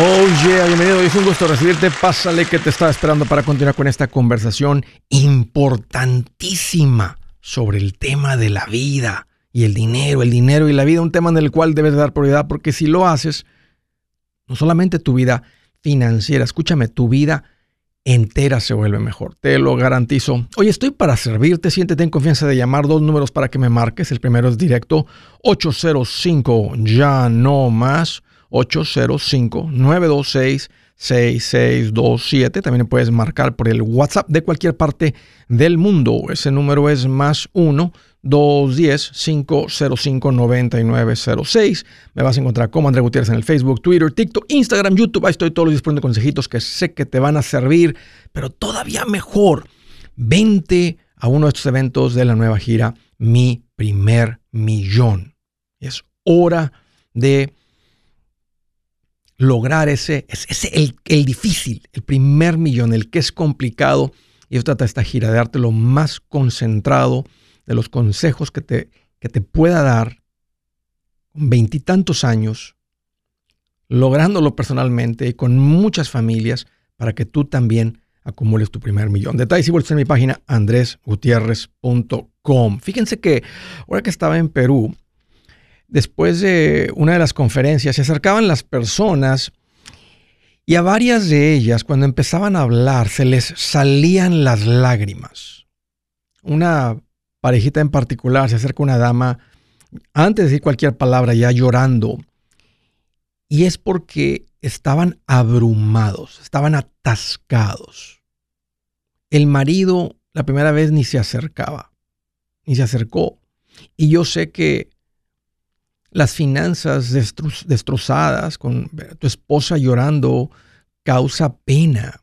Oh yeah, bienvenido. Es un gusto recibirte. Pásale que te estaba esperando para continuar con esta conversación importantísima sobre el tema de la vida y el dinero, el dinero y la vida, un tema en el cual debes dar prioridad porque si lo haces, no solamente tu vida financiera, escúchame, tu vida entera se vuelve mejor. Te lo garantizo. Oye, estoy para servirte. Siéntete en confianza de llamar dos números para que me marques. El primero es directo 805 ya no más 805-926-6627. También puedes marcar por el WhatsApp de cualquier parte del mundo. Ese número es más 1-210-505-9906. Me vas a encontrar como André Gutiérrez en el Facebook, Twitter, TikTok, Instagram, YouTube. Ahí estoy todos los días poniendo consejitos que sé que te van a servir, pero todavía mejor. Vente a uno de estos eventos de la nueva gira, Mi Primer Millón. Es hora de lograr ese, ese el, el, difícil, el primer millón, el que es complicado. Y eso trata esta gira de darte lo más concentrado de los consejos que te, que te pueda dar con veintitantos años, lográndolo personalmente y con muchas familias para que tú también acumules tu primer millón. Detalles y vueltas en mi página andresgutierrez.com. Fíjense que ahora que estaba en Perú, después de una de las conferencias, se acercaban las personas y a varias de ellas, cuando empezaban a hablar, se les salían las lágrimas. Una parejita en particular se acerca una dama, antes de decir cualquier palabra, ya llorando. Y es porque estaban abrumados, estaban atascados. El marido la primera vez ni se acercaba, ni se acercó. Y yo sé que las finanzas destrozadas, con tu esposa llorando, causa pena,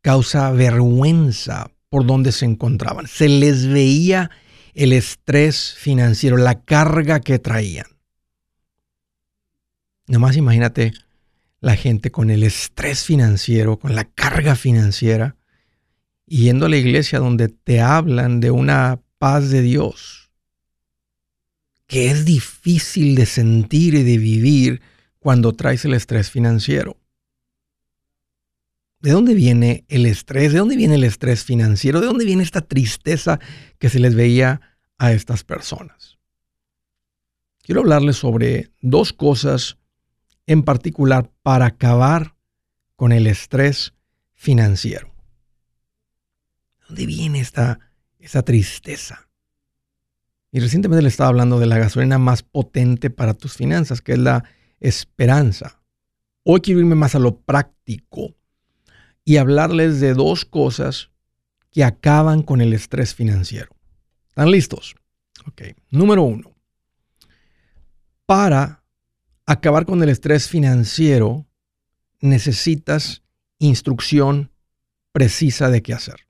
causa vergüenza por donde se encontraban. Se les veía el estrés financiero, la carga que traían. Nomás imagínate la gente con el estrés financiero, con la carga financiera, yendo a la iglesia donde te hablan de una paz de Dios que es difícil de sentir y de vivir cuando traes el estrés financiero. ¿De dónde viene el estrés? ¿De dónde viene el estrés financiero? ¿De dónde viene esta tristeza que se les veía a estas personas? Quiero hablarles sobre dos cosas en particular para acabar con el estrés financiero. ¿De dónde viene esta, esta tristeza? Y recientemente le estaba hablando de la gasolina más potente para tus finanzas, que es la esperanza. Hoy quiero irme más a lo práctico y hablarles de dos cosas que acaban con el estrés financiero. ¿Están listos? Ok. Número uno. Para acabar con el estrés financiero, necesitas instrucción precisa de qué hacer.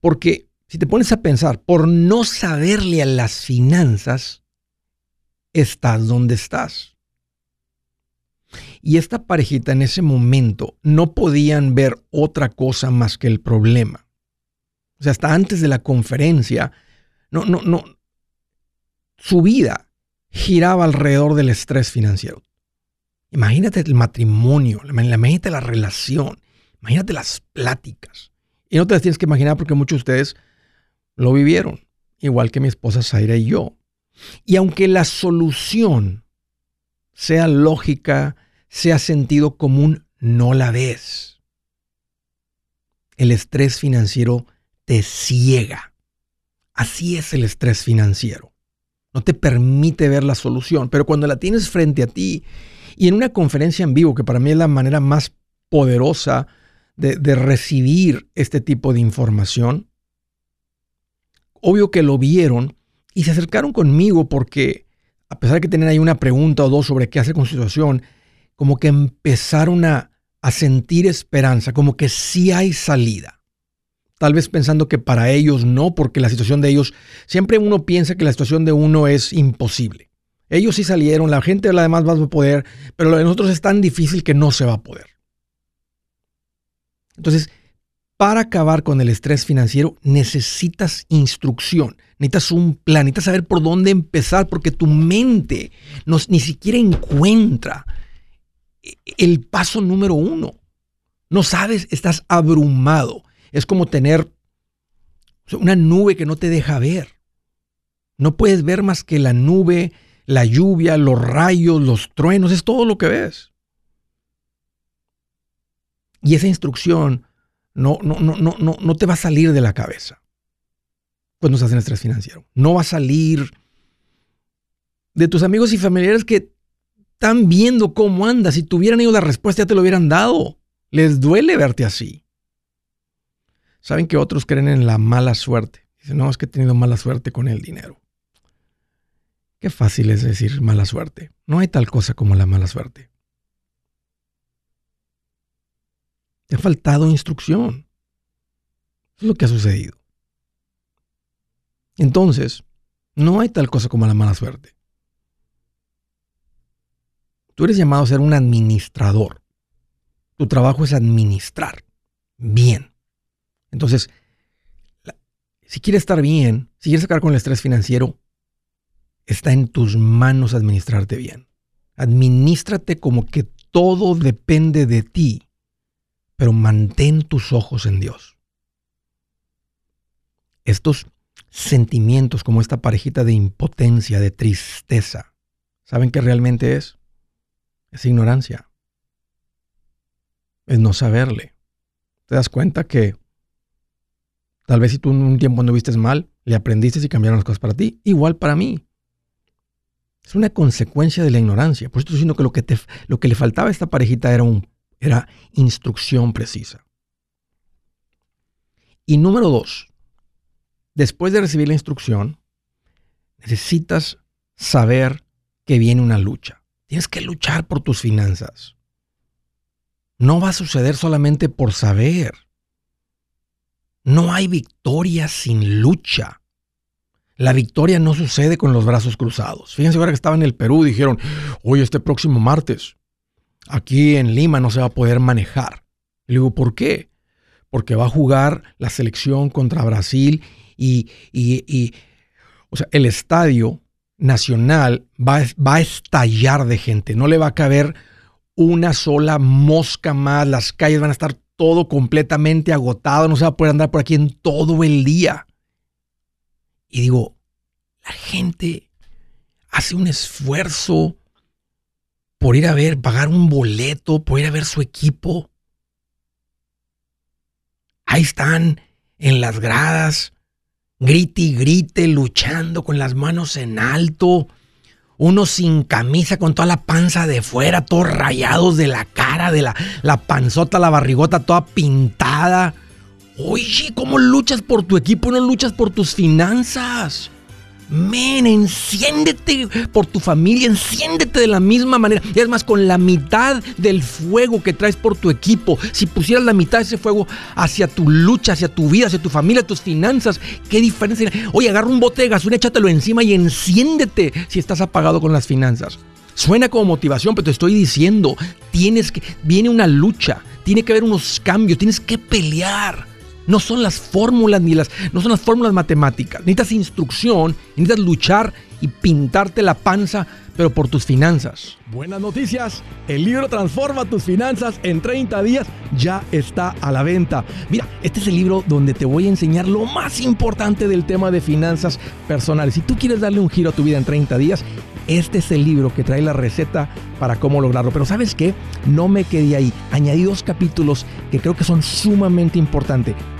Porque si te pones a pensar, por no saberle a las finanzas, estás donde estás. Y esta parejita en ese momento no podían ver otra cosa más que el problema. O sea, hasta antes de la conferencia, no, no, no. Su vida giraba alrededor del estrés financiero. Imagínate el matrimonio, imagínate la relación, imagínate las pláticas. Y no te las tienes que imaginar porque muchos de ustedes lo vivieron, igual que mi esposa Zaira y yo. Y aunque la solución sea lógica, sea sentido común, no la ves. El estrés financiero te ciega. Así es el estrés financiero. No te permite ver la solución, pero cuando la tienes frente a ti y en una conferencia en vivo, que para mí es la manera más poderosa de, recibir este tipo de información. Obvio que lo vieron y se acercaron conmigo porque, a pesar de que tenían ahí una pregunta o dos sobre qué hacer con su situación, como que empezaron a, a sentir esperanza, como que sí hay salida. Tal vez pensando que para ellos no, porque la situación de ellos, siempre uno piensa que la situación de uno es imposible. Ellos sí salieron, la gente además va a poder, pero lo de nosotros es tan difícil que no se va a poder. Entonces, para acabar con el estrés financiero necesitas instrucción, necesitas un plan, necesitas saber por dónde empezar porque tu mente ni siquiera encuentra el paso número uno. No sabes, estás abrumado. Es como tener una nube que no te deja ver. No puedes ver más que la nube, la lluvia, los rayos, los truenos, es todo lo que ves. Y esa instrucción no, no, no, no, no, te va a salir de la cabeza cuando estás en estrés financiero. No va a salir de tus amigos y familiares que están viendo cómo andas. Si tuvieran ellos la respuesta, ya te lo hubieran dado. Les duele verte así. Saben que otros creen en la mala suerte. Dicen, no, es que he tenido mala suerte con el dinero. Qué fácil es decir mala suerte. No hay tal cosa como la mala suerte. Te ha faltado instrucción. Es lo que ha sucedido. Entonces, no hay tal cosa como la mala suerte. Tú eres llamado a ser un administrador. Tu trabajo es administrar bien. Entonces, si quieres estar bien, si quieres sacar con el estrés financiero, está en tus manos administrarte bien. Administrate como que todo depende de ti pero mantén tus ojos en Dios. Estos sentimientos como esta parejita de impotencia, de tristeza, ¿saben qué realmente es? Es ignorancia. Es no saberle. Te das cuenta que tal vez si tú un tiempo anduviste mal, le aprendiste y cambiaron las cosas para ti, igual para mí. Es una consecuencia de la ignorancia. Por eso estoy diciendo que lo que, te, lo que le faltaba a esta parejita era un era instrucción precisa. Y número dos, después de recibir la instrucción, necesitas saber que viene una lucha. Tienes que luchar por tus finanzas. No va a suceder solamente por saber. No hay victoria sin lucha. La victoria no sucede con los brazos cruzados. Fíjense ahora que estaba en el Perú, dijeron, hoy este próximo martes aquí en Lima no se va a poder manejar. Le digo, ¿por qué? Porque va a jugar la selección contra Brasil y, o sea, el estadio nacional va, va a estallar de gente. No le va a caber una sola mosca más. Las calles van a estar todo completamente agotado. No se va a poder andar por aquí en todo el día. Y digo, la gente hace un esfuerzo por ir a ver, pagar un boleto, por ir a ver su equipo. Ahí están en las gradas, grite y grite, luchando con las manos en alto. Uno sin camisa, con toda la panza de fuera, todos rayados de la cara, de la, la panzota, la barrigota toda pintada. Oye, ¿cómo luchas por tu equipo no luchas por tus finanzas? Men, enciéndete por tu familia, enciéndete de la misma manera. Y es más, con la mitad del fuego que traes por tu equipo, si pusieras la mitad de ese fuego hacia tu lucha, hacia tu vida, hacia tu familia, tus finanzas, ¿qué diferencia? Oye, agarra un bote de gasolina, échatelo encima y enciéndete si estás apagado con las finanzas. Suena como motivación, pero te estoy diciendo, tienes que, viene una lucha, tiene que haber unos cambios, tienes que pelear. No son las fórmulas ni las, no son las fórmulas matemáticas. Necesitas instrucción, necesitas luchar y pintarte la panza, pero por tus finanzas. Buenas noticias. El libro Transforma tus finanzas en 30 días ya está a la venta. Mira, este es el libro donde te voy a enseñar lo más importante del tema de finanzas personales. Si tú quieres darle un giro a tu vida en 30 días, este es el libro que trae la receta para cómo lograrlo. Pero sabes qué? No me quedé ahí. Añadí dos capítulos que creo que son sumamente importantes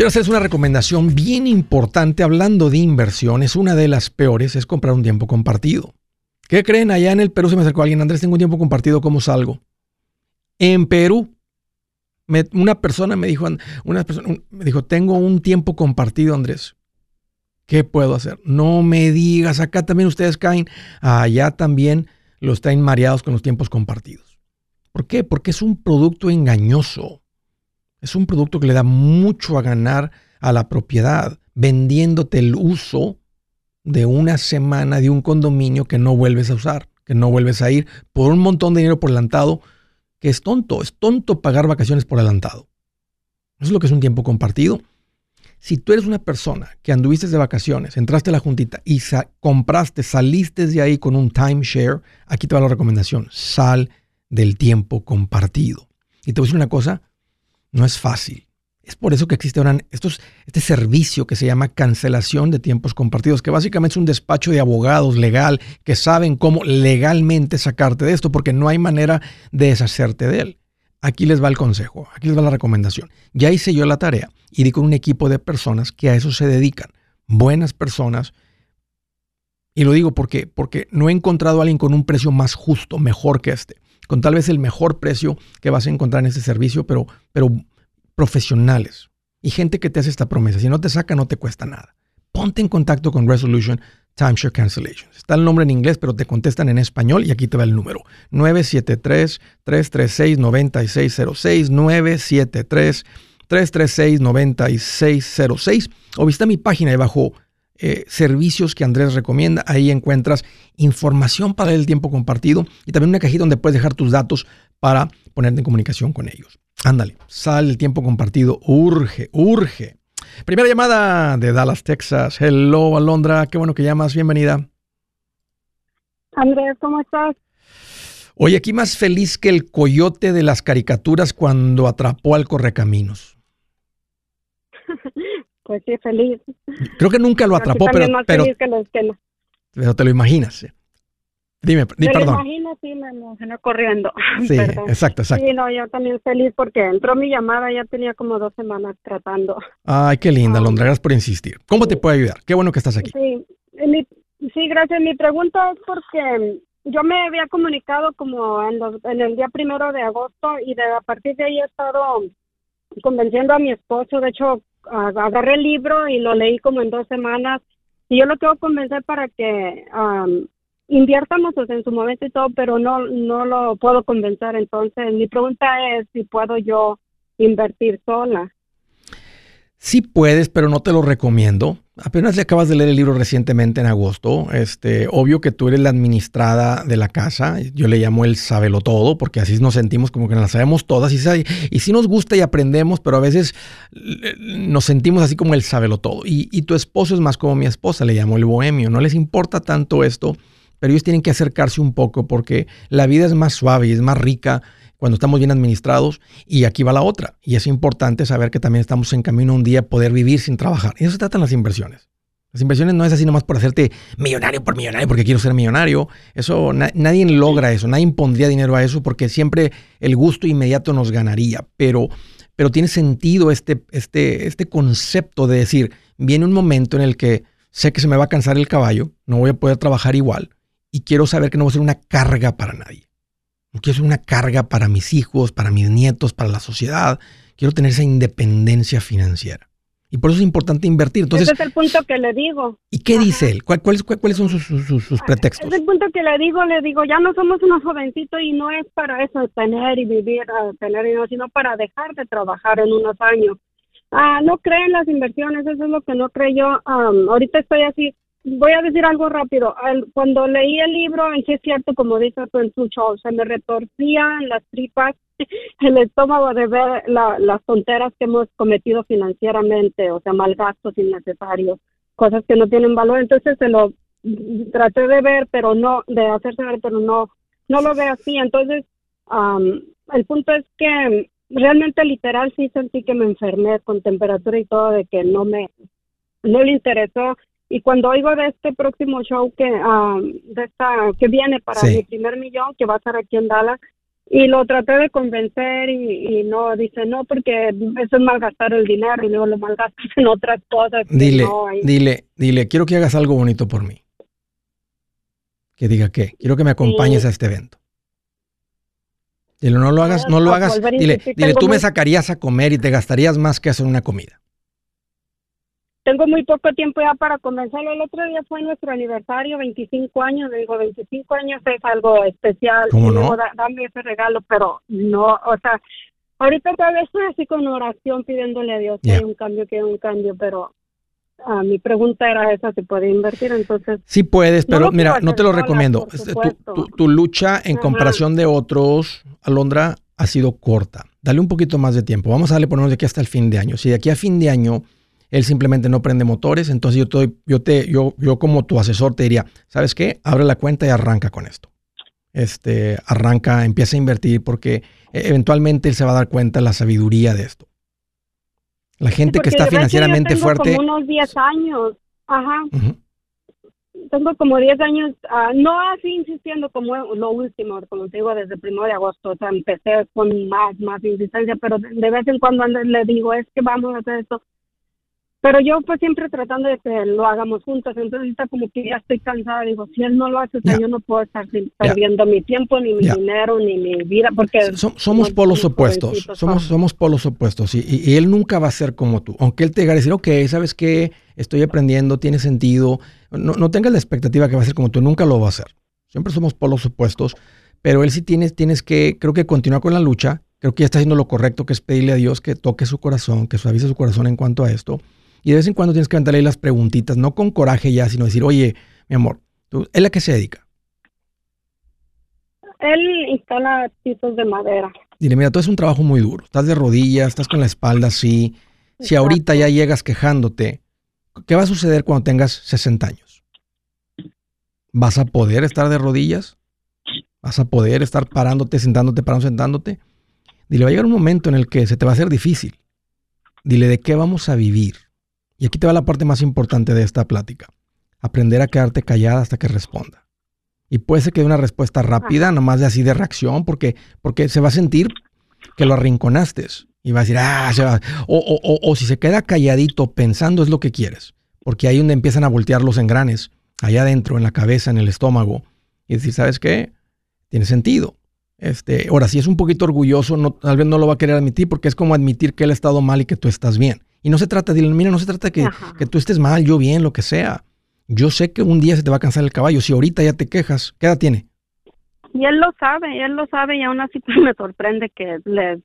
Quiero hacerles una recomendación bien importante hablando de inversiones. Una de las peores es comprar un tiempo compartido. ¿Qué creen? Allá en el Perú se me acercó alguien, Andrés, tengo un tiempo compartido, ¿cómo salgo? En Perú, una persona me dijo, una persona me dijo, tengo un tiempo compartido, Andrés. ¿Qué puedo hacer? No me digas, acá también ustedes caen, allá también los están mareados con los tiempos compartidos. ¿Por qué? Porque es un producto engañoso. Es un producto que le da mucho a ganar a la propiedad, vendiéndote el uso de una semana de un condominio que no vuelves a usar, que no vuelves a ir por un montón de dinero por adelantado, que es tonto, es tonto pagar vacaciones por adelantado. Eso es lo que es un tiempo compartido. Si tú eres una persona que anduviste de vacaciones, entraste a la juntita y compraste, saliste de ahí con un timeshare, aquí te va la recomendación, sal del tiempo compartido. Y te voy a decir una cosa, no es fácil. Es por eso que existe ahora este servicio que se llama cancelación de tiempos compartidos, que básicamente es un despacho de abogados legal que saben cómo legalmente sacarte de esto, porque no hay manera de deshacerte de él. Aquí les va el consejo, aquí les va la recomendación. Ya hice yo la tarea y di con un equipo de personas que a eso se dedican. Buenas personas. Y lo digo porque, porque no he encontrado a alguien con un precio más justo, mejor que este con tal vez el mejor precio que vas a encontrar en este servicio, pero, pero profesionales y gente que te hace esta promesa. Si no te saca, no te cuesta nada. Ponte en contacto con Resolution Timeshare Cancellation. Está el nombre en inglés, pero te contestan en español y aquí te va el número. 973-336-9606. 973-336-9606. O visita mi página debajo eh, servicios que Andrés recomienda. Ahí encuentras información para el tiempo compartido y también una cajita donde puedes dejar tus datos para ponerte en comunicación con ellos. Ándale, sale el tiempo compartido. Urge, urge. Primera llamada de Dallas, Texas. Hello, Alondra. Qué bueno que llamas. Bienvenida. Andrés, ¿cómo estás? Oye, aquí más feliz que el coyote de las caricaturas cuando atrapó al correcaminos. Pues sí, feliz. Creo que nunca lo atrapó, pero, pero, pero, te lo imaginas. Dime, di, me perdón. Lo imagino, sí, me emocionó corriendo. Sí, exacto, exacto. Sí, no, yo también feliz porque entró mi llamada, ya tenía como dos semanas tratando. Ay, qué linda, ah. Londra, gracias por insistir. ¿Cómo te puedo ayudar? Qué bueno que estás aquí. Sí, sí, gracias. Mi pregunta es porque yo me había comunicado como en, en el día primero de agosto y de, a partir de ahí he estado convenciendo a mi esposo. De hecho, agarré el libro y lo leí como en dos semanas y yo lo quiero convencer para que um, inviértamos en su momento y todo, pero no, no lo puedo convencer. Entonces, mi pregunta es si puedo yo invertir sola. Sí puedes, pero no te lo recomiendo. Apenas le acabas de leer el libro recientemente en agosto. Este, obvio que tú eres la administrada de la casa. Yo le llamo el sábelo todo, porque así nos sentimos como que nos la sabemos todas. Y, y sí nos gusta y aprendemos, pero a veces nos sentimos así como el sábelo todo. Y, y tu esposo es más como mi esposa, le llamo el bohemio. No les importa tanto esto, pero ellos tienen que acercarse un poco porque la vida es más suave y es más rica cuando estamos bien administrados. Y aquí va la otra. Y es importante saber que también estamos en camino un día a poder vivir sin trabajar. Y eso se tratan las inversiones. Las inversiones no es así nomás por hacerte millonario por millonario porque quiero ser millonario. Eso nadie logra eso, nadie pondría dinero a eso porque siempre el gusto inmediato nos ganaría. Pero, pero tiene sentido este, este, este concepto de decir, viene un momento en el que sé que se me va a cansar el caballo, no voy a poder trabajar igual y quiero saber que no voy a ser una carga para nadie. No quiero ser una carga para mis hijos, para mis nietos, para la sociedad. Quiero tener esa independencia financiera. Y por eso es importante invertir. Entonces, Ese es el punto que le digo. ¿Y qué dice él? ¿Cuál, cuáles, cuáles son sus, sus, sus pretextos? Es el punto que le digo, le digo, ya no somos unos jovencitos y no es para eso, tener y vivir, uh, tener dinero, sino para dejar de trabajar en unos años. Ah, no cree en las inversiones, eso es lo que no creo yo. Um, ahorita estoy así, voy a decir algo rápido. El, cuando leí el libro, en sí es cierto, como dice tú en su show, se me retorcían las tripas, el estómago de ver la, las tonteras que hemos cometido financieramente, o sea, mal gastos innecesarios, cosas que no tienen valor. Entonces se lo traté de ver, pero no, de hacerse ver, pero no, no lo veo así. Entonces, um, el punto es que realmente literal sí sentí que me enfermé con temperatura y todo, de que no me, no le interesó y cuando oigo de este próximo show que um, de esta que viene para Sí. mi primer millón que va a estar aquí en Dallas y lo traté de convencer y, y no dice no porque eso es malgastar el dinero y luego lo malgastas en otras cosas Dile, no dile, dile, quiero que hagas algo bonito por mí. Que diga qué. Quiero que me acompañes Sí. a este evento. Dile, no lo hagas, no lo hagas. Dile, dile, tú me sacarías a comer y te gastarías más que hacer una comida. Tengo muy poco tiempo ya para convencerlo. El otro día fue nuestro aniversario, 25 años. Le digo, 25 años es algo especial. ¿Cómo no? "Da- dame ese regalo, pero no, o sea, ahorita todavía estoy así con oración pidiéndole a Dios que hay un cambio, que hay un cambio, pero ah, mi pregunta era esa, si puede invertir. Entonces, Sí puedes, pero mira, no te lo recomiendo. tu, tu- tu lucha en Ajá. comparación de otros, Alondra, ha sido corta. Dale un poquito más de tiempo. Vamos a darle por lo menos de aquí hasta el fin de año. Si de aquí a fin de año él simplemente no prende motores, entonces yo te, yo te, yo, yo como tu asesor te diría, ¿sabes qué? Abre la cuenta y arranca con esto. Este, arranca, empieza a invertir porque eh, eventualmente él se va a dar cuenta de la sabiduría de esto. La gente que está verdad yo financieramente tengo fuerte. Como unos 10 años. Ajá. Ujú. tengo como 10 años, ah, no así insistiendo como lo último, como te digo, desde el primero de agosto, o sea, empecé con más, más insistencia, pero de, vez en cuando ando- le digo, es que vamos a hacer esto. Pero yo pues siempre tratando de que lo hagamos juntos, entonces ahorita como que ya estoy cansada, digo, si él no lo hace, o sea, Ya. yo no puedo estar perdiendo mi tiempo, ni mi dinero, ni mi vida, porque... So- somos polos opuestos. Somos, somos polos opuestos. Y, y- y él nunca va a ser como tú. Aunque él te diga decir, ok, ¿sabes qué? Estoy aprendiendo, tiene sentido. No, no tengas la expectativa que va a ser como tú. Nunca lo va a hacer. Siempre somos polos opuestos. Pero él sí tienes, tienes que, creo que continuar con la lucha. Creo que ya está haciendo lo correcto, que es pedirle a Dios que toque su corazón, que suavice su corazón en cuanto a esto. Y de vez en cuando tienes que aventarle ahí las preguntitas, no con coraje ya, sino decir, oye, mi amor, ¿tú, ¿él a qué se dedica? Él instala pisos de madera. Dile, mira, tú es un trabajo muy duro. Estás de rodillas, estás con la espalda así. Si ahorita ya llegas quejándote, ¿qué va a suceder cuando tengas 60 años? ¿Vas a poder estar de rodillas? ¿Vas a poder estar parándote, sentándote, parando, sentándote? Dile, va a llegar un momento en el que se te va a hacer difícil. Dile, ¿de qué vamos a vivir? Y aquí te va la parte más importante de esta plática. Aprender a quedarte callada hasta que responda. Y puede ser que dé una respuesta rápida, nomás de así de reacción, porque, porque se va a sentir que lo arrinconaste. Y va a decir, ah, se va. O, o, o, o si se queda calladito pensando es lo que quieres. Porque ahí donde empiezan a voltear los engranes, allá adentro, en la cabeza, en el estómago. Y decir, ¿sabes qué? Tiene sentido. Este, ahora, si es un poquito orgulloso, no, tal vez no lo va a querer admitir porque es como admitir que él ha estado mal y que tú estás bien. Y no se trata de, mira, no se trata que, que tú estés mal, yo bien, lo que sea. Yo sé que un día se te va a cansar el caballo. Si ahorita ya te quejas, ¿qué edad tiene? Y él lo sabe, él lo sabe y aún así pues me sorprende que le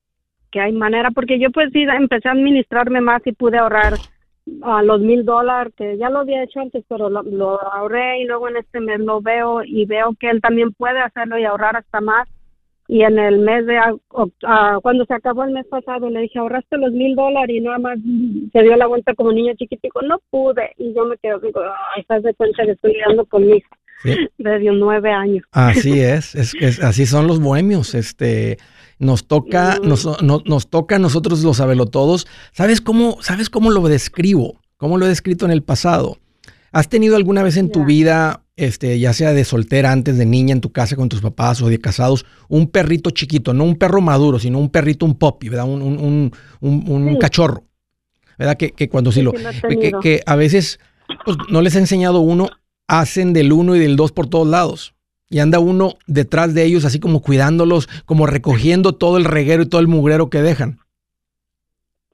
que hay manera, porque yo pues sí empecé a administrarme más y pude ahorrar a los mil dólares, que ya lo había hecho antes, pero lo, lo ahorré y luego en este mes lo veo y veo que él también puede hacerlo y ahorrar hasta más. Y en el mes de, ah, cuando se acabó el mes pasado, le dije, ahorraste los mil dólares y nada más se dio la vuelta como niño chiquitico, no pude. Y yo me quedo, digo, estás de cuenta que estoy lidiando con mi hija Sí. de nueve años. Así es, es, es- así son los bohemios. Este, nos toca, Mm. nos, no- nos toca a nosotros los sabelotodos. ¿Sabes cómo, sabes cómo lo describo? ¿Cómo lo he descrito en el pasado? ¿Has tenido alguna vez en tu vida, este, ya sea de soltera, antes de niña, en tu casa con tus papás o de casados, un perrito chiquito, no un perro maduro, sino un perrito, un puppy, ¿verdad? Un, un, un, un- un Sí. cachorro, ¿verdad? Que, que cuando sí, Sí, lo, que, que a veces pues no les ha enseñado uno, hacen del uno y del dos por todos lados. Y anda uno detrás de ellos, así como cuidándolos, como recogiendo todo el reguero y todo el mugrero que dejan.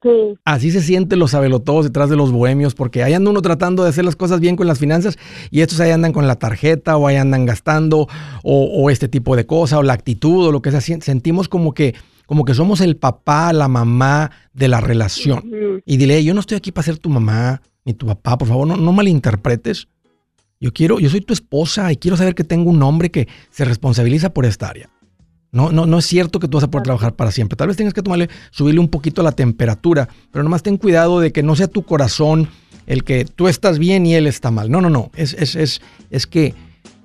Sí. Así se sienten los todos detrás de los bohemios, porque ahí anda uno tratando de hacer las cosas bien con las finanzas y estos ahí andan con la tarjeta o ahí andan gastando o, este tipo de cosas o la actitud o lo que sea. Sentimos como que, como que somos el papá, la mamá de la relación. Y dile, yo no estoy aquí para ser tu mamá ni tu papá, por favor, no, no malinterpretes. Yo quiero, yo soy tu esposa y quiero saber que tengo un hombre que se responsabiliza por esta área. No, no, no es cierto que tú vas a poder trabajar para siempre. Tal vez tengas que tomarle, subirle un poquito la temperatura, pero nomás ten cuidado de que no sea tu corazón el que tú estás bien y él está mal. No, no, no. Es, es, es, es que,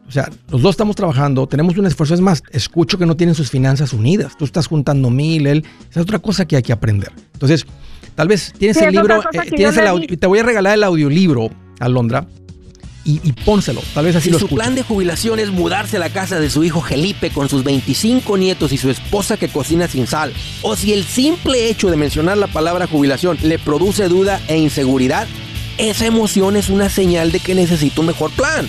o sea, los dos estamos trabajando, tenemos un esfuerzo. Es más, escucho que no tienen sus finanzas unidas. Tú estás juntando mil, él. Esa es otra cosa que hay que aprender. Entonces, tal vez tienes el libro, eh, tienes el te voy a regalar el audiolibro, Alondra y, pónselo. Tal vez así si lo su plan de jubilación es mudarse a la casa de su hijo Felipe con sus 25 nietos y su esposa que cocina sin sal, o si el simple hecho de mencionar la palabra jubilación le produce duda e inseguridad, esa emoción es una señal de que necesita un mejor plan.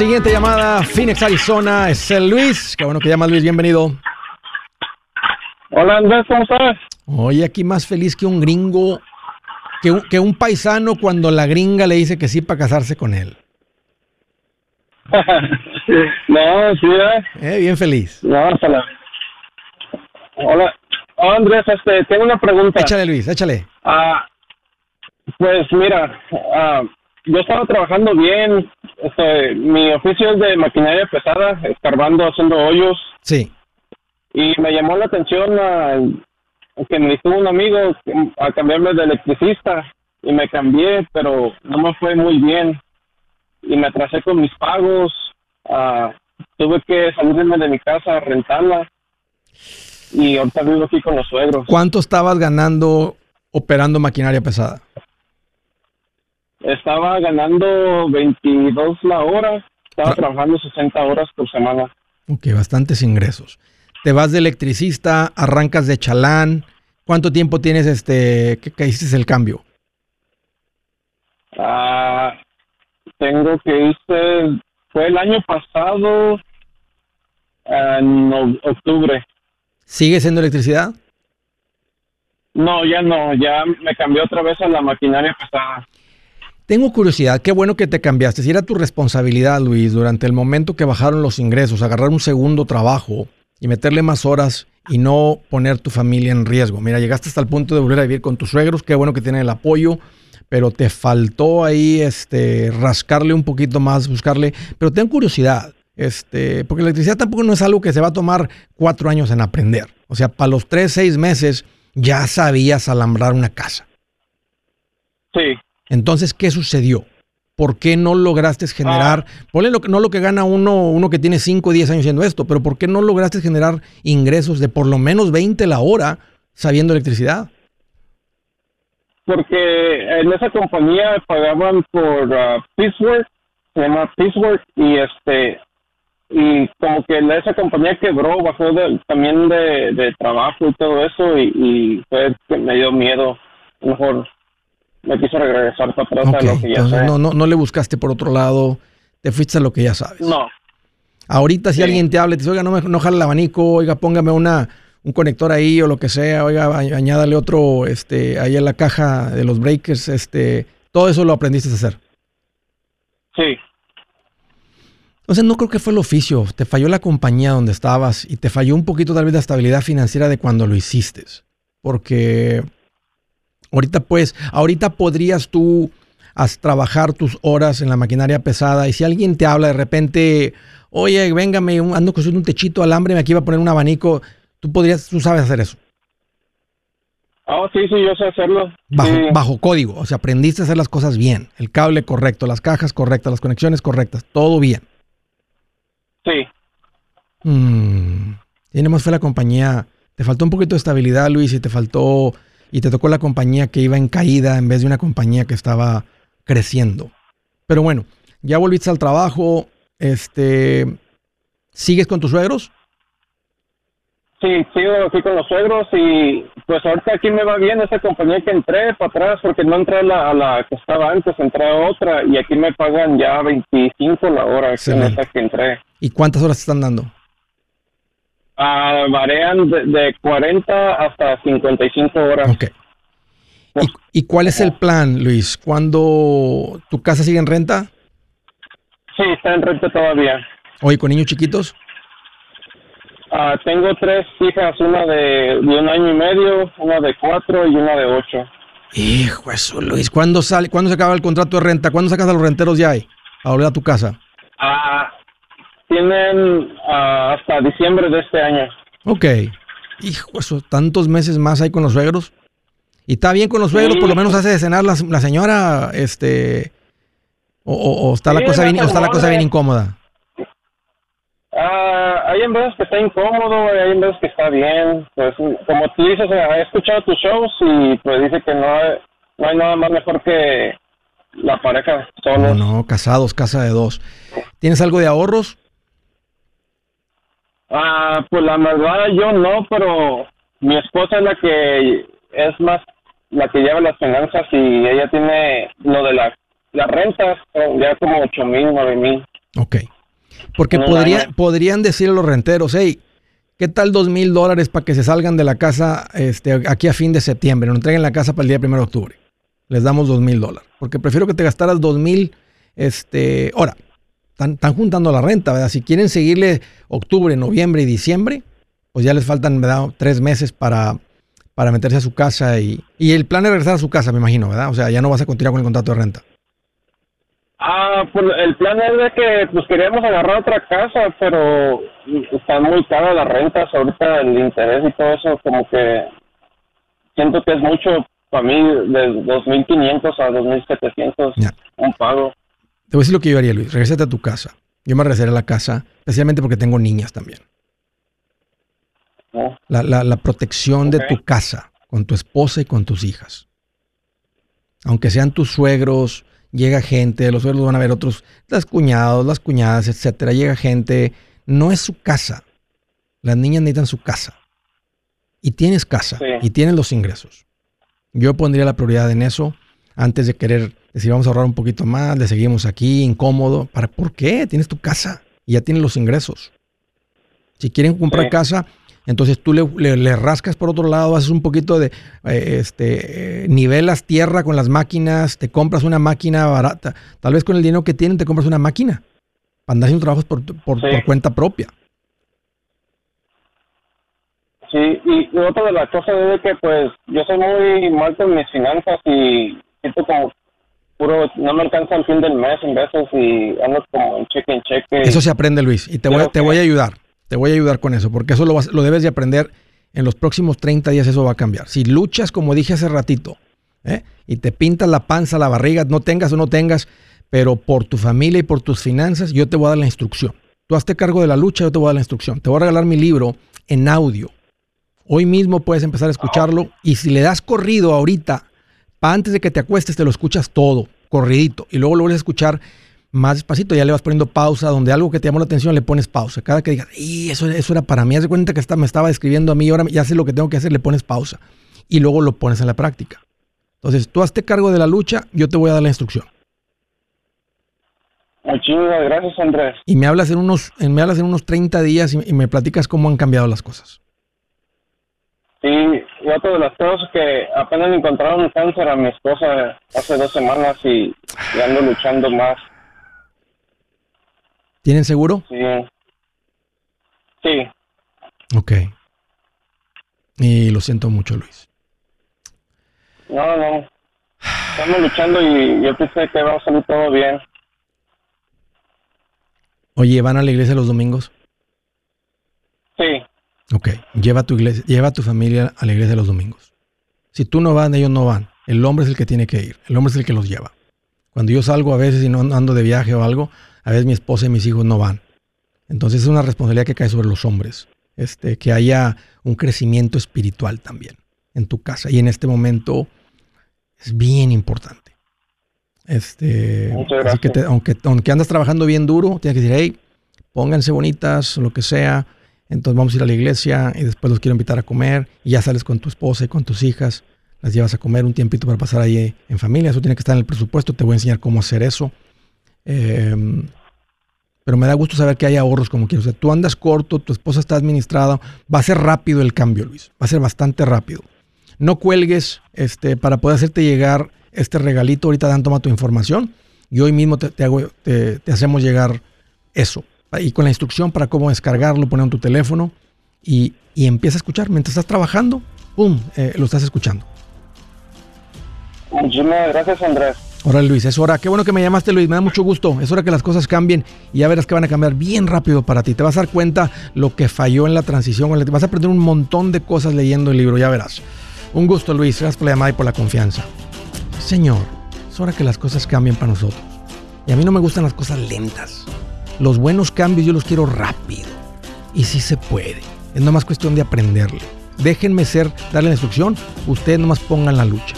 Siguiente llamada, Phoenix, Arizona, es el Luis. Qué bueno que llamas, Luis, bienvenido. Hola Andrés, ¿cómo estás? Oye, aquí más feliz que un gringo, que un, que un paisano cuando la gringa le dice que sí para casarse con él. no, sí, ¿eh? ¿eh? Bien feliz. No, hasta Hola, Hola Andrés, este, tengo una pregunta. Échale Luis, échale. Ah, pues mira, ah, yo estaba trabajando bien. Este, mi oficio es de maquinaria pesada, escarbando, haciendo hoyos. Sí. Y me llamó la atención que me dijo un amigo a cambiarme de electricista y me cambié, pero no me fue muy bien y me atrasé con mis pagos. Uh, tuve que salirme de mi casa, rentarla y ahorita vivo aquí con los suegros. ¿Cuánto estabas ganando operando maquinaria pesada? Estaba ganando 22 la hora, estaba trabajando 60 horas por semana. Ok, bastantes ingresos. Te vas de electricista, arrancas de chalán. ¿Cuánto tiempo tienes este que, hiciste el cambio? Ah, tengo que hice, fue el año pasado, en octubre. ¿Sigue siendo electricidad? No, ya no, ya me cambié otra vez a la maquinaria pesada. Tengo curiosidad, qué bueno que te cambiaste. Si era tu responsabilidad, Luis, durante el momento que bajaron los ingresos, agarrar un segundo trabajo y meterle más horas y no poner tu familia en riesgo. Mira, llegaste hasta el punto de volver a vivir con tus suegros, qué bueno que tienen el apoyo, pero te faltó ahí este, rascarle un poquito más, buscarle. Pero ten curiosidad, este, porque la electricidad tampoco no es algo que se va a tomar cuatro años en aprender. O sea, para los tres, seis meses ya sabías alambrar una casa. Sí. Entonces, ¿qué sucedió? ¿Por qué no lograste generar, ah. ponle lo, no lo que gana uno, uno que tiene 5 o 10 años haciendo esto, pero ¿por qué no lograste generar ingresos de por lo menos 20 la hora sabiendo electricidad? Porque en esa compañía pagaban por uh, piecework, se llama piecework, y este, y como que esa compañía quebró, bajó también de, trabajo y todo eso, y, y fue que me dio miedo. Mejor me quiso regresar para atrás a lo que ya No, no, no le buscaste por otro lado, te fuiste a lo que ya sabes. No. Ahorita si alguien te habla y te dice, oiga, no, me, no jala el abanico, oiga, póngame una, un conector ahí o lo que sea, oiga, añádale otro, este, ahí en la caja de los breakers, este, todo eso lo aprendiste a hacer. Sí. Entonces no creo que fue el oficio, te falló la compañía donde estabas y te falló un poquito tal vez la estabilidad financiera de cuando lo hiciste. Porque ahorita pues, ahorita podrías tú trabajar tus horas en la maquinaria pesada y si alguien te habla de repente, oye, véngame, ando construyendo un techito alambre, me aquí va a poner un abanico, tú podrías, tú sabes hacer eso. Ah, sí, sí, yo sé hacerlo. Bajo, bajo código, o sea, aprendiste a hacer las cosas bien, el cable correcto, las cajas correctas, las conexiones correctas, todo bien. Sí. Mm, tiene más fe la compañía. Te faltó un poquito de estabilidad, Luis, y te faltó, y te tocó la compañía que iba en caída en vez de una compañía que estaba creciendo. Pero bueno, ya volviste al trabajo, este, ¿sigues con tus suegros? Sí, sigo aquí con los suegros y pues ahorita aquí me va bien esa compañía que entré para atrás porque no entré a la, a la que estaba antes, entré a otra y aquí me pagan ya 25 la hora en esa que entré. ¿Y cuántas horas te están dando? Ah, varían de, 40 hasta 55 horas. Ok. ¿Y, cuál es el plan, Luis? ¿Cuándo tu casa sigue en renta? Sí, está en renta todavía. ¿Oye, con niños chiquitos? Ah, tengo tres hijas, una de, un año y medio, una de cuatro y una de ocho. Hijo eso, Luis. ¿Cuándo, sale, ¿Cuándo se acaba el contrato de renta? ¿Cuándo sacas a los renteros ya ahí? A volver a tu casa. Ah, tienen ah, hasta diciembre de este año. Ok. Hijo, eso, tantos meses más hay con los suegros. Y está bien con los suegros, por lo menos hace de cenar la, señora, este, o, está la cosa bien, o está la cosa bien incómoda. Ah, hay en veces que está incómodo, hay en veces que está bien. Pues, como tú dices, he escuchado tus shows y pues dice que no hay, no hay nada más mejor que la pareja solos. No, no, casados, casa de dos. ¿Tienes algo de ahorros? Ah, pues la verdad yo no, pero mi esposa es la que es más la que lleva las finanzas y ella tiene lo de las las rentas, ya como ocho mil, nueve mil. Ok. Porque podría, podrían decir a los renteros, hey, ¿qué tal dos mil dólares para que se salgan de la casa este, aquí a fin de septiembre? Nos entreguen la casa para el día primero de octubre. Les damos dos mil dólares. Porque prefiero que te gastaras dos mil, este, ahora, están, juntando la renta, ¿verdad? Si quieren seguirle octubre, noviembre y diciembre, pues ya les faltan, ¿verdad? Tres meses para, para meterse a su casa y, y el plan es regresar a su casa, me imagino, ¿verdad? O sea, ya no vas a continuar con el contrato de renta. Ah, pues el plan es de que pues queríamos agarrar otra casa, pero están muy caras las rentas, ahorita el interés y todo eso, como que siento que es mucho para mí, de 2.500 a 2.700 un pago. Te voy a decir lo que yo haría, Luis. Regresate a tu casa. Yo me regresaré a la casa, especialmente porque tengo niñas también. Oh. La, protección de tu casa con tu esposa y con tus hijas. Aunque sean tus suegros, llega gente, los suegros van a ver otros, las cuñados, las cuñadas, etcétera. Llega gente. No es su casa. Las niñas necesitan su casa. Y tienes casa. Y tienes los ingresos. Yo pondría la prioridad en eso antes de querer decir vamos a ahorrar un poquito más, le seguimos aquí, incómodo. ¿Para por qué? Tienes tu casa y ya tienes los ingresos. Si quieren comprar casa, entonces tú le, rascas por otro lado, haces un poquito de, eh, este, nivelas tierra con las máquinas, te compras una máquina barata. Tal vez con el dinero que tienen te compras una máquina para andar haciendo trabajos por, por, por cuenta propia. Sí, y otra de las cosas es que pues yo soy muy mal con mis finanzas y siento como puro, no me alcanza el fin del mes en veces y ando como en cheque en cheque. Eso se aprende, Luis, y te voy, te voy a ayudar, te voy a ayudar con eso, porque eso lo, lo debes de aprender en los próximos 30 días, eso va a cambiar. Si luchas, como dije hace ratito, ¿eh? y te pintas la panza, la barriga, no tengas o no tengas, pero por tu familia y por tus finanzas, yo te voy a dar la instrucción. Tú hazte cargo de la lucha, yo te voy a dar la instrucción. Te voy a regalar mi libro en audio. Hoy mismo puedes empezar a escucharlo y si le das corrido ahorita antes de que te acuestes te lo escuchas todo, corridito, y luego lo vuelves a escuchar más despacito, ya le vas poniendo pausa, donde algo que te llamó la atención le pones pausa. Cada que digas, y eso, eso era para mí, haz de cuenta que está, me estaba escribiendo a mí, ahora ya sé lo que tengo que hacer, le pones pausa. Y luego lo pones en la práctica. Entonces, tú hazte cargo de la lucha, yo te voy a dar la instrucción. Muchísimas gracias, Andrés. Y me hablas en unos, me hablas en unos 30 días y, y me platicas cómo han cambiado las cosas. y otro de las cosas que apenas encontraron cáncer a mi esposa hace dos semanas y, y ando luchando más. ¿Tienen seguro? Sí. Sí. Ok. Y lo siento mucho, Luis. No, no. Estamos luchando y yo pensé que va a salir todo bien. Oye, ¿van a la iglesia los domingos? Ok, lleva a tu iglesia, lleva a tu familia a la iglesia los domingos. Si tú no vas, ellos no van. El hombre es el que tiene que ir. El hombre es el que los lleva. Cuando yo salgo a veces y no ando de viaje o algo, a veces mi esposa y mis hijos no van. Entonces es una responsabilidad que cae sobre los hombres. Este, que haya un crecimiento espiritual también en tu casa. Y en este momento es bien importante. Este, así que te, aunque, aunque andas trabajando bien duro, tienes que decir, hey, pónganse bonitas, lo que sea. Entonces vamos a ir a la iglesia y después los quiero invitar a comer. Y ya sales con tu esposa y con tus hijas. Las llevas a comer un tiempito para pasar ahí en familia. Eso tiene que estar en el presupuesto. Te voy a enseñar cómo hacer eso. Eh, pero me da gusto saber que hay ahorros como quieres. O sea, tú andas corto, tu esposa está administrada, va a ser rápido el cambio, Luis, va a ser bastante rápido. No cuelgues este, para poder hacerte llegar este regalito. Ahorita Dan toma tu información y hoy mismo te, hago, te, hacemos llegar eso. Y con la instrucción para cómo descargarlo, poner en tu teléfono y, y empieza a escuchar. Mientras estás trabajando, ¡pum! Eh, lo estás escuchando. Muchísimas gracias, Andrés. Ahora Luis, es hora. Qué bueno que me llamaste Luis, me da mucho gusto. Es hora que las cosas cambien y ya verás que van a cambiar bien rápido para ti. Te vas a dar cuenta lo que falló en la transición. Vas a aprender un montón de cosas leyendo el libro, ya verás. Un gusto Luis, gracias por la llamada y por la confianza. Señor, es hora que las cosas cambien para nosotros. Y a mí no me gustan las cosas lentas. Los buenos cambios yo los quiero rápido. Y si se puede. Es nomás cuestión de aprenderle. Déjenme ser, darle la instrucción. Ustedes nomás pongan la lucha.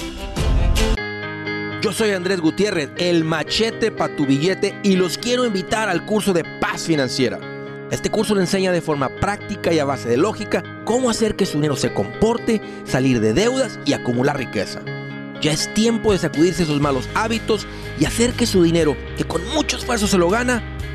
Yo soy Andrés Gutiérrez, el machete para tu billete y los quiero invitar al curso de paz financiera. Este curso le enseña de forma práctica y a base de lógica cómo hacer que su dinero se comporte, salir de deudas y acumular riqueza. Ya es tiempo de sacudirse esos malos hábitos y hacer que su dinero, que con mucho esfuerzo se lo gana,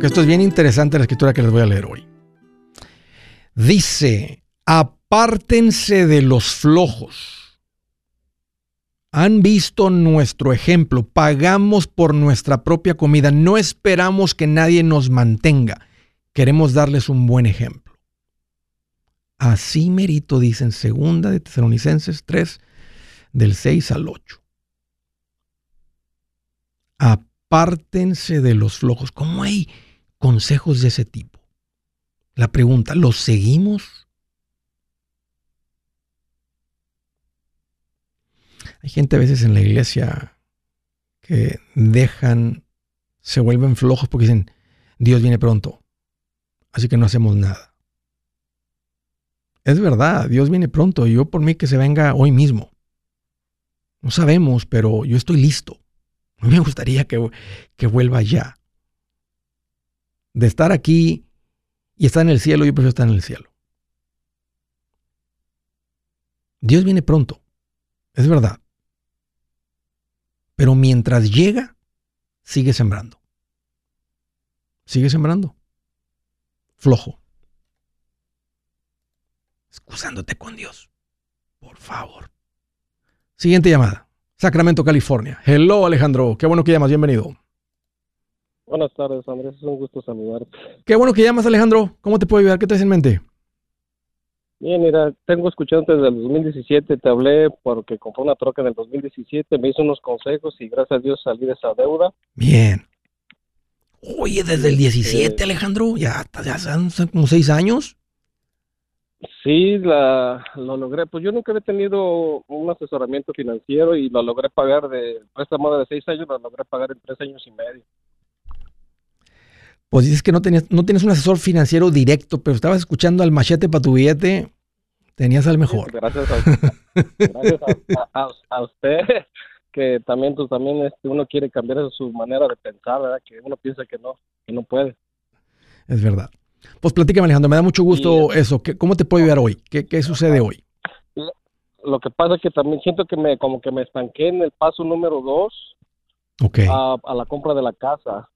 que esto es bien interesante la escritura que les voy a leer hoy. Dice, apártense de los flojos. Han visto nuestro ejemplo, pagamos por nuestra propia comida, no esperamos que nadie nos mantenga, queremos darles un buen ejemplo. Así merito, dicen segunda de Tesalonicenses 3, del 6 al 8 apártense de los flojos. ¿Cómo hay consejos de ese tipo? La pregunta, ¿los seguimos? Hay gente a veces en la iglesia que dejan, se vuelven flojos porque dicen, Dios viene pronto, así que no hacemos nada. Es verdad, Dios viene pronto, yo por mí que se venga hoy mismo. No sabemos, pero yo estoy listo. Mí me gustaría que, que vuelva ya. De estar aquí y estar en el cielo, yo prefiero estar en el cielo. Dios viene pronto, es verdad. Pero mientras llega, sigue sembrando. Sigue sembrando. Flojo. Excusándote con Dios. Por favor. Siguiente llamada. Sacramento, California. Hello, Alejandro. Qué bueno que llamas. Bienvenido. Buenas tardes, Andrés. Es un gusto saludarte. Qué bueno que llamas, Alejandro. ¿Cómo te puedo ayudar? ¿Qué te en mente? Bien, mira, tengo escuchando desde el 2017, te hablé porque compré una troca en el 2017, me hizo unos consejos y gracias a Dios salí de esa deuda. Bien. Oye, desde el 17, Alejandro, ya, ya son como seis años. Sí, la, lo logré. Pues yo nunca había tenido un asesoramiento financiero y lo logré pagar de préstamo de seis años, lo logré pagar en tres años y medio. Pues dices que no tenías, no tienes un asesor financiero directo, pero estabas escuchando al machete para tu billete, tenías al mejor. gracias a, gracias a, usted, que también, pues, también este, uno quiere cambiar su manera de pensar, ¿verdad? Que uno piensa que no, que no puede. Es verdad. Pues platícame, Alejandro, me da mucho gusto eso. ¿Cómo te puedo ayudar hoy? ¿Qué, ¿Qué, sucede hoy? Lo que pasa es que también siento que me como que me estanqué en el paso número dos okay. a, a, la compra de la casa.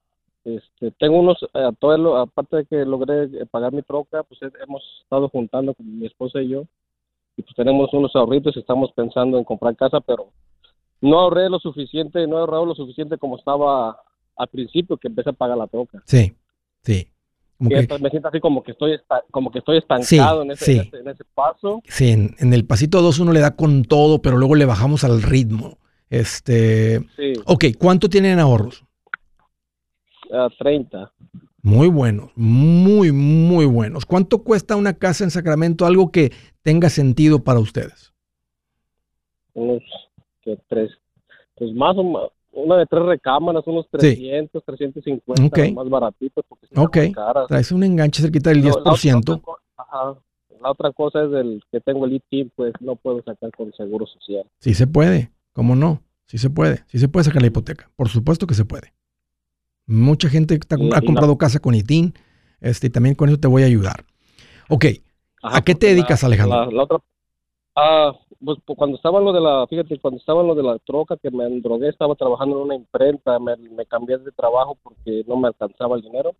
Este, tengo unos, eh, todo aparte de que logré eh, pagar mi troca, pues hemos estado juntando con mi esposa y yo, y pues tenemos unos ahorritos y estamos pensando en comprar casa, pero no ahorré lo suficiente, no he ahorrado lo suficiente como estaba al principio que empecé a pagar la troca. Sí, sí. Me siento así como que estoy como que estoy estancado en, ese, en, ese, paso. Sí, en, el pasito 2 uno le da con todo, pero luego le bajamos al ritmo. Este, sí. Ok, ¿cuánto tienen ahorros? 30. Muy buenos, muy, muy buenos. ¿Cuánto cuesta una casa en Sacramento? Algo que tenga sentido para ustedes. Unos que tres, pues más o menos, una de tres recámaras, unos 300, 350, más baratitos. Porque ok, traes un enganche cerquita del 10%. La otra, cosa es el que tengo el ITIN, pues no puedo sacar con seguro social. Sí se puede, ¿cómo no? Sí se puede, sí se puede sacar la hipoteca. Por supuesto que se puede. Mucha gente ha comprado casa con ITIN. Este, también con eso te voy a ayudar. Ok. ¿A qué te dedicas, Alejandro? La, otra, ah, pues, pues, cuando estaba en lo de la, fíjate, cuando estaba en lo de la troca, que me drogué, estaba trabajando en una imprenta, me, cambié de trabajo porque no me alcanzaba el dinero.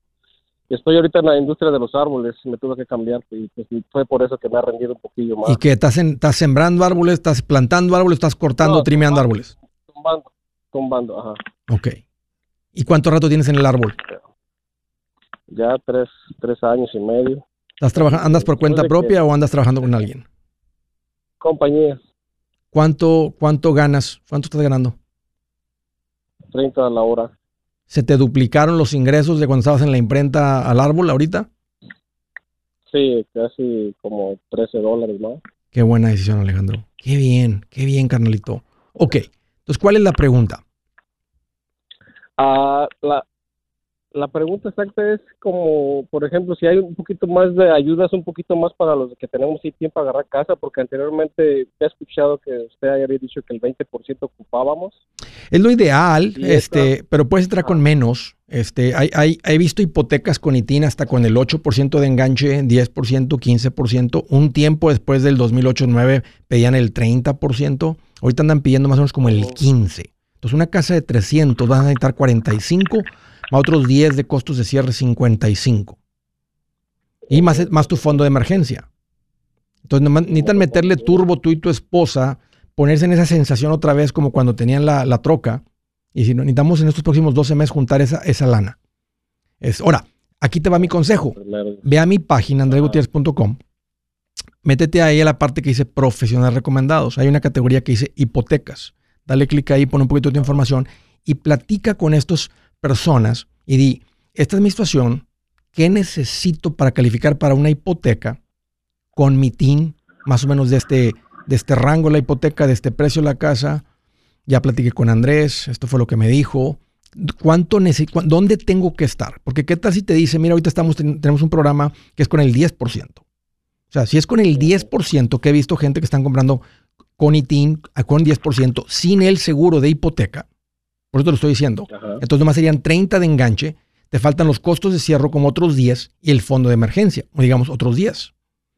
estoy ahorita en la industria de los árboles, me tuve que cambiar y pues, fue por eso que me ha rendido un poquillo más. ¿Y que estás, estás sembrando árboles, estás plantando árboles, estás cortando, trimeando árboles? Tumbando, tumbando, ajá. Ok. ¿Y cuánto rato tienes en el árbol? Ya tres, tres años y medio. ¿Estás trabajando, ¿Andas por cuenta propia o andas trabajando con alguien? Compañía. ¿Cuánto, ¿Cuánto ganas? ¿Cuánto estás ganando? 30 a la hora. ¿Se te duplicaron los ingresos de cuando estabas en la imprenta al árbol ahorita? Sí, casi como 13 dólares más. Qué buena decisión, Alejandro. Qué bien, qué bien, carnalito. Ok, entonces, ¿cuál es la pregunta? Ah, la, la pregunta exacta es como, por ejemplo, si hay un poquito más de ayudas, un poquito más para los que tenemos tiempo para agarrar casa, porque anteriormente he escuchado que usted había dicho que el 20% ocupábamos. Es lo ideal, este, pero puedes entrar con menos. Este, hay, hay, he visto hipotecas con ITIN hasta con el 8% de enganche, 10%, 15%. Un tiempo después del 2008-2009 pedían el 30%. Ahorita andan pidiendo más o menos como el 15%. Entonces, una casa de 300 van a necesitar 45, más otros 10 de costos de cierre 55. Y más, más tu fondo de emergencia. Entonces, necesitan meterle turbo tú y tu esposa, ponerse en esa sensación otra vez como cuando tenían la, troca. Y si necesitamos en estos próximos 12 meses juntar esa, esa lana. Es, ahora, aquí te va mi consejo. Ve a mi página, andregutierrez.com. Métete ahí a la parte que dice profesionales recomendados. Hay una categoría que dice hipotecas dale clic ahí, pon un poquito de información y platica con estas personas y di, esta es mi situación, ¿qué necesito para calificar para una hipoteca con mi TIN, más o menos de este, de este rango la hipoteca, de este precio la casa? Ya platiqué con Andrés, esto fue lo que me dijo. ¿Cuánto necesito, ¿Dónde tengo que estar? Porque qué tal si te dice, mira, ahorita estamos, tenemos un programa que es con el 10%. O sea, si es con el 10%, que he visto gente que están comprando con ITIN con 10% sin el seguro de hipoteca. Por eso te lo estoy diciendo. Entonces nomás serían 30 de enganche, te faltan los costos de cierre como otros 10 y el fondo de emergencia, o digamos otros 10. Entonces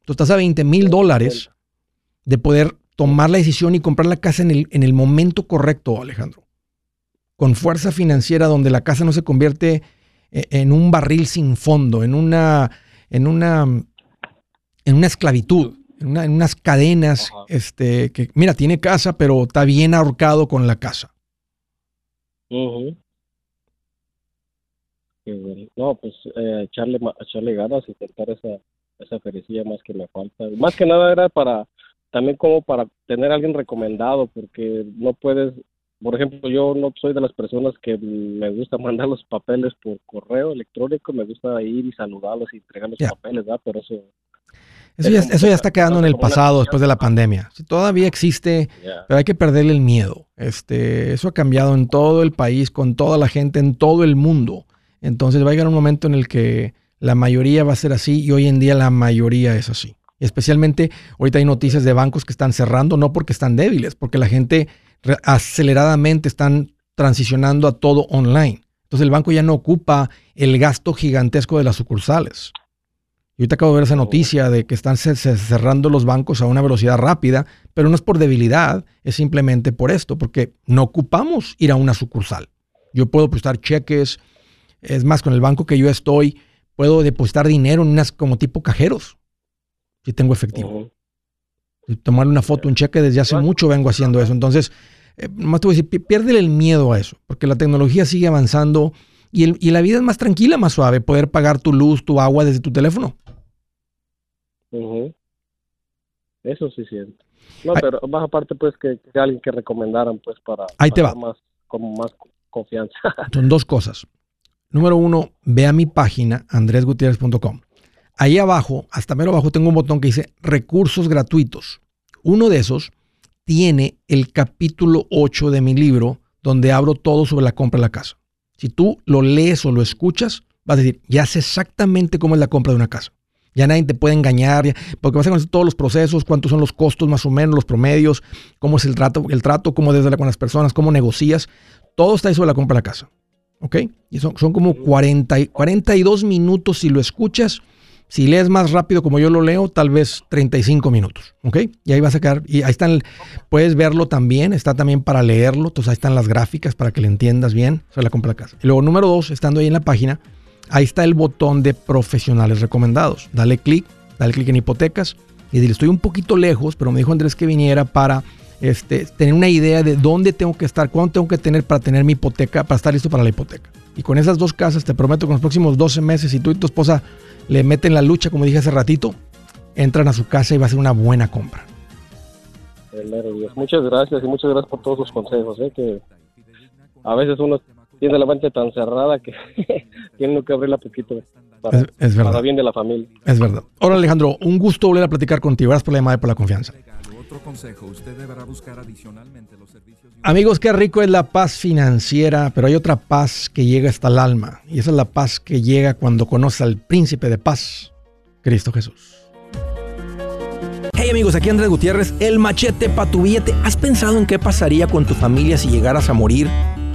estás a 20 mil dólares de poder tomar la decisión y comprar la casa en el, en el momento correcto, Alejandro. Con fuerza financiera donde la casa no se convierte eh, en un barril sin fondo, en una, en una, en una esclavitud en, unas cadenas, este, que mira, tiene casa, pero está bien ahorcado con la casa. No, pues eh, echarle, echarle ganas, intentar esa, esa felicidad más que me falta. Más que nada era para, también como para tener a alguien recomendado, porque no puedes, por ejemplo, yo no soy de las personas que me gusta mandar los papeles por correo electrónico, me gusta ir y saludarlos y entregar los papeles, ¿verdad? Pero eso... Eso ya, eso ya está quedando en el pasado después de la pandemia. todavía existe, pero hay que perderle el miedo. Este, eso ha cambiado en todo el país, con toda la gente, en todo el mundo. Entonces va a llegar un momento en el que la mayoría va a ser así y hoy en día la mayoría es así. Especialmente ahorita hay noticias de bancos que están cerrando, no porque están débiles, porque la gente aceleradamente están transicionando a todo online. Entonces el banco ya no ocupa el gasto gigantesco de las sucursales. Y ahorita acabo de ver esa noticia de que están cerrando los bancos a una velocidad rápida, pero no es por debilidad, es simplemente por esto, porque no ocupamos ir a una sucursal. Yo puedo prestar cheques, es más, con el banco que yo estoy, puedo depositar dinero en unas como tipo cajeros, si tengo efectivo. Tomar una foto, un cheque, desde hace mucho vengo haciendo eso. Entonces, eh, más te voy a decir, pierde el miedo a eso, porque la tecnología sigue avanzando y, la vida es más tranquila, más suave, poder pagar tu luz, tu agua desde tu teléfono. Eso sí es No, pero más aparte, pues, que, alguien que recomendaran, pues, para... Ahí te va. Más, como más confianza. Son dos cosas. Número uno, ve a mi página, andresgutierrez.com. Ahí abajo, hasta mero abajo, tengo un botón que dice recursos gratuitos. Uno de esos tiene el capítulo 8 de mi libro, donde abro todo sobre la compra de la casa. Si tú lo lees o lo escuchas, vas a decir, ya sé exactamente cómo es la compra de una casa. Ya nadie te puede engañar, porque vas a conocer todos los procesos, cuántos son los costos más o menos, los promedios, cómo es el trato, el trato, cómo debes hablar con las personas, cómo negocias. Todo está ahí sobre la compra de la casa. ¿Ok? Y son, son como 40, 42 minutos si lo escuchas. Si lees más rápido como yo lo leo, tal vez 35 minutos. ¿Ok? Y ahí vas a quedar. Y ahí están. Puedes verlo también. Está también para leerlo. Entonces ahí están las gráficas para que le entiendas bien sobre la compra de casa. Y luego, número dos, estando ahí en la página, ahí está el botón de profesionales recomendados. Dale clic, dale clic en hipotecas y dile, estoy un poquito lejos, pero me dijo Andrés que viniera para este, tener una idea de dónde tengo que estar, cuánto tengo que tener para tener mi hipoteca, para estar listo para la hipoteca. Y con esas dos casas, te prometo que en los próximos 12 meses, si tú y tu esposa le meten la lucha, como dije hace ratito, entran a su casa y va a ser una buena compra. Muchas gracias y muchas gracias por todos los consejos. ¿eh? Que a veces uno tiene la mente tan cerrada que tiene que abrirla poquito para, es, verdad. bien de la familia. Es verdad. Ahora Alejandro, un gusto volver a platicar contigo. Gracias por la llamada y por la confianza. Amigos, qué rico es la paz financiera, pero hay otra paz que llega hasta el alma. Y esa es la paz que llega cuando conoces al príncipe de paz, Cristo Jesús. Hey amigos, aquí Andrés Gutiérrez, el machete para tu billete. ¿Has pensado en qué pasaría con tu familia si llegaras a morir?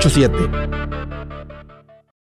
887